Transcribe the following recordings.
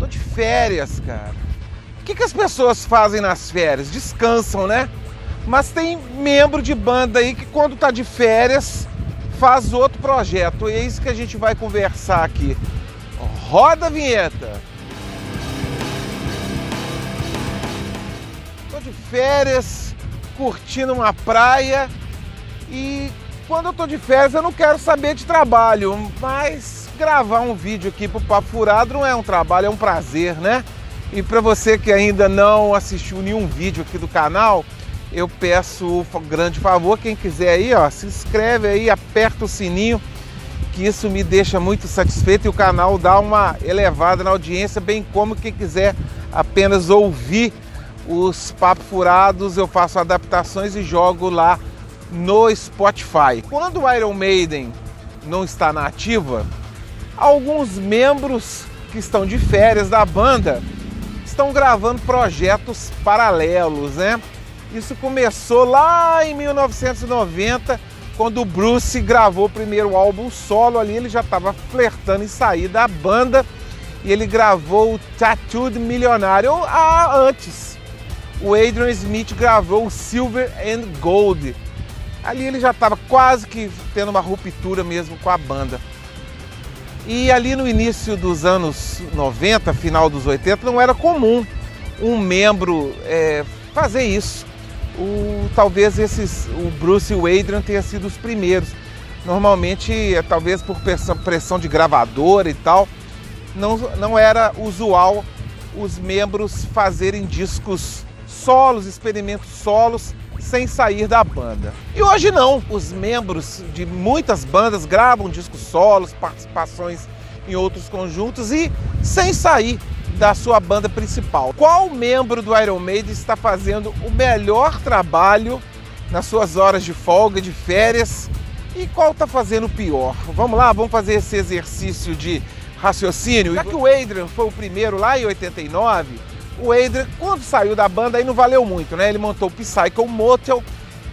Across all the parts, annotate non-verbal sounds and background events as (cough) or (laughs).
Tô de férias, cara. O que, que as pessoas fazem nas férias? Descansam, né? Mas tem membro de banda aí que quando tá de férias faz outro projeto. E é isso que a gente vai conversar aqui. Roda a vinheta. Tô de férias, curtindo uma praia e quando eu tô de férias eu não quero saber de trabalho, mas gravar um vídeo aqui pro Papo Furado não é um trabalho, é um prazer, né? E para você que ainda não assistiu nenhum vídeo aqui do canal, eu peço um grande favor, quem quiser aí, ó, se inscreve aí, aperta o sininho, que isso me deixa muito satisfeito e o canal dá uma elevada na audiência, bem como quem quiser apenas ouvir os papos furados, eu faço adaptações e jogo lá no Spotify. Quando o Iron Maiden não está na ativa, alguns membros que estão de férias da banda estão gravando projetos paralelos, né? Isso começou lá em 1990, quando o Bruce gravou o primeiro álbum solo ali, ele já estava flertando em sair da banda e ele gravou o Tattooed Milionário ah, antes. O Adrian Smith gravou o Silver and Gold. Ali ele já estava quase que tendo uma ruptura mesmo com a banda. E ali no início dos anos 90, final dos 80, não era comum um membro é, fazer isso o, talvez esses, o Bruce e o Adrian tenham sido os primeiros. Normalmente, é, talvez por pressão de gravadora e tal, não, não era usual os membros fazerem discos solos, experimentos solos, sem sair da banda. E hoje não, os membros de muitas bandas gravam discos solos, participações em outros conjuntos e sem sair da sua banda principal. Qual membro do Iron Maiden está fazendo o melhor trabalho nas suas horas de folga, de férias? E qual está fazendo o pior? Vamos lá, vamos fazer esse exercício de raciocínio. Já que o Adrian foi o primeiro lá em 89, o Adrian, quando saiu da banda, aí não valeu muito, né? Ele montou o Psycho Motel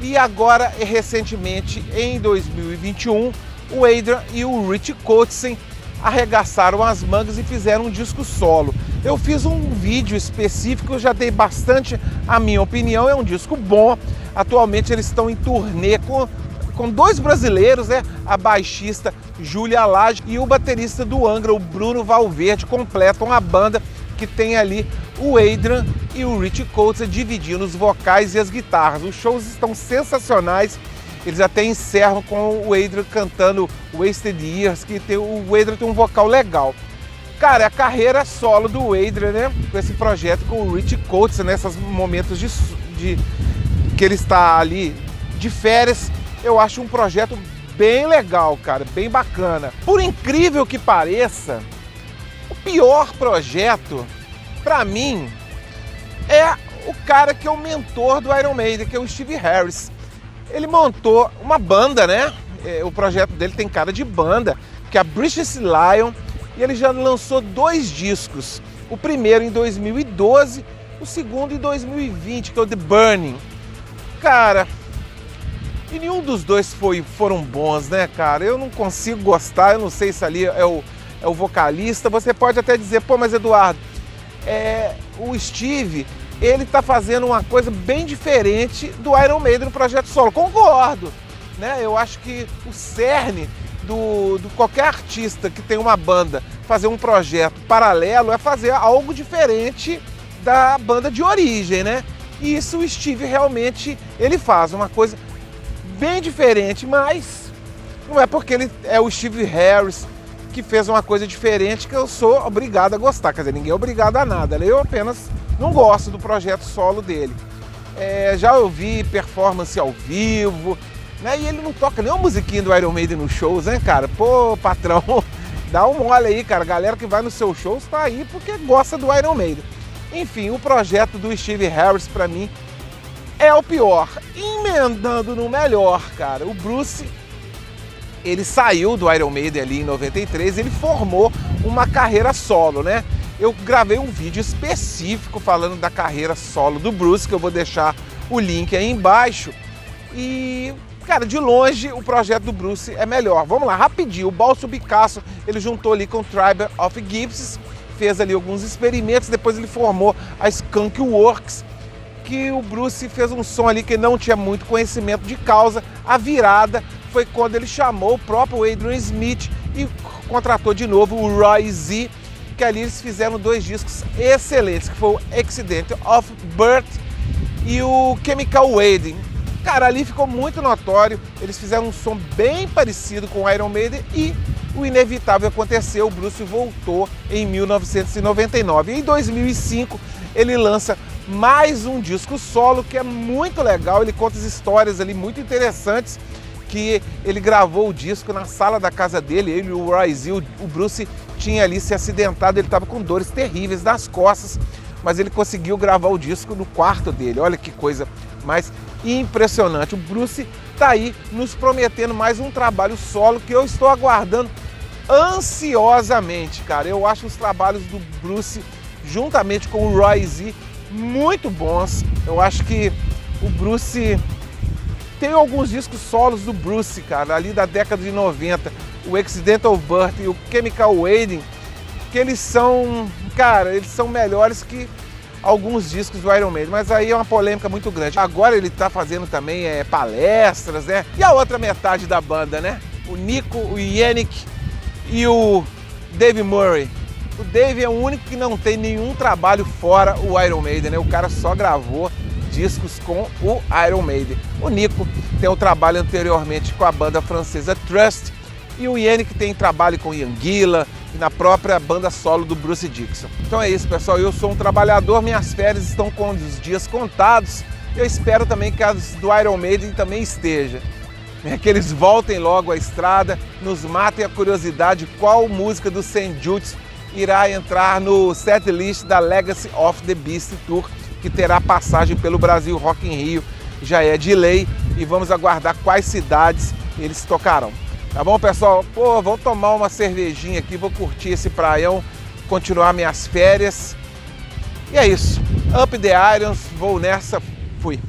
e agora, recentemente, em 2021, o Adrian e o Rich Kotzen arregaçaram as mangas e fizeram um disco solo. Eu fiz um vídeo específico, eu já dei bastante a minha opinião, é um disco bom. Atualmente eles estão em turnê com, com dois brasileiros, né? A baixista Júlia Lage e o baterista do Angra, o Bruno Valverde, completam a banda que tem ali o Adrian e o Rich Coates dividindo os vocais e as guitarras. Os shows estão sensacionais. Eles até encerram com o Adrian cantando Wasted Years, que tem, o Adrian tem um vocal legal. Cara, é a carreira solo do Adrian, né? Com esse projeto com o Rich Coates, nesses né? momentos de, de, que ele está ali de férias, eu acho um projeto bem legal, cara, bem bacana. Por incrível que pareça, o pior projeto, para mim, é o cara que é o mentor do Iron Maiden, que é o Steve Harris. Ele montou uma banda, né? É, o projeto dele tem cara de banda, que é a British Lion e ele já lançou dois discos. O primeiro em 2012, o segundo em 2020, que é o The Burning. Cara, e nenhum dos dois foi, foram bons, né, cara? Eu não consigo gostar, eu não sei se ali é o, é o vocalista. Você pode até dizer, pô, mas Eduardo, é, o Steve, ele tá fazendo uma coisa bem diferente do Iron Maiden no projeto solo. Concordo, né? Eu acho que o cerne do, do, qualquer artista que tem uma banda fazer um projeto paralelo é fazer algo diferente da banda de origem, né? E isso o Steve realmente ele faz uma coisa bem diferente, mas não é porque ele é o Steve Harris que fez uma coisa diferente que eu sou obrigado a gostar. Quer dizer, ninguém é obrigado a nada. Né? Eu apenas não gosto do projeto solo dele. É, já ouvi performance ao vivo, né? E ele não toca nenhuma musiquinha do Iron Maiden nos shows, né, cara? Pô, patrão, (laughs) dá um mole aí, cara. A galera que vai nos seus shows tá aí porque gosta do Iron Maiden. Enfim, o projeto do Steve Harris, para mim, é o pior. Emendando no melhor, cara. O Bruce, ele saiu do Iron Maiden ali em 93, ele formou uma carreira solo, né? Eu gravei um vídeo específico falando da carreira solo do Bruce, que eu vou deixar o link aí embaixo. E Cara, de longe o projeto do Bruce é melhor. Vamos lá, rapidinho. O Balso Picasso, ele juntou ali com o Tribe of Gypsies, fez ali alguns experimentos, depois ele formou a Skunk Works, que o Bruce fez um som ali que não tinha muito conhecimento de causa. A virada foi quando ele chamou o próprio Adrian Smith e contratou de novo o Roy Z, que ali eles fizeram dois discos excelentes, que foi o Accident of Birth e o Chemical Wedding. Cara, ali ficou muito notório, eles fizeram um som bem parecido com o Iron Maiden e o inevitável aconteceu, o Bruce voltou em 1999. Em 2005 ele lança mais um disco solo que é muito legal, ele conta as histórias ali muito interessantes que ele gravou o disco na sala da casa dele, ele o Royce, o Bruce tinha ali se acidentado, ele estava com dores terríveis nas costas, mas ele conseguiu gravar o disco no quarto dele. Olha que coisa mais impressionante. O Bruce está aí nos prometendo mais um trabalho solo que eu estou aguardando ansiosamente, cara. Eu acho os trabalhos do Bruce juntamente com o Royce muito bons. Eu acho que o Bruce tem alguns discos solos do Bruce, cara, ali da década de 90, o Accidental Birth e o Chemical Wedding, que eles são, cara, eles são melhores que alguns discos do Iron Maiden, mas aí é uma polêmica muito grande. Agora ele está fazendo também é, palestras, né? E a outra metade da banda, né? O Nico, o Yannick e o Dave Murray. O Dave é o único que não tem nenhum trabalho fora o Iron Maiden, né? O cara só gravou discos com o Iron Maiden. O Nico tem um trabalho anteriormente com a banda francesa Trust e o Yannick tem trabalho com Ian Gilla e na própria banda solo do Bruce Dixon. Então é isso, pessoal. Eu sou um trabalhador, minhas férias estão com os dias contados. Eu espero também que as do Iron Maiden também esteja. É que eles voltem logo à estrada, nos matem a curiosidade qual música do. Jude's irá entrar no set list da Legacy of the Beast Tour que terá passagem pelo Brasil Rock in Rio, já é de lei e vamos aguardar quais cidades eles tocarão. Tá bom, pessoal? Pô, vou tomar uma cervejinha aqui, vou curtir esse praião, continuar minhas férias. E é isso. Up the Irons, vou nessa, fui.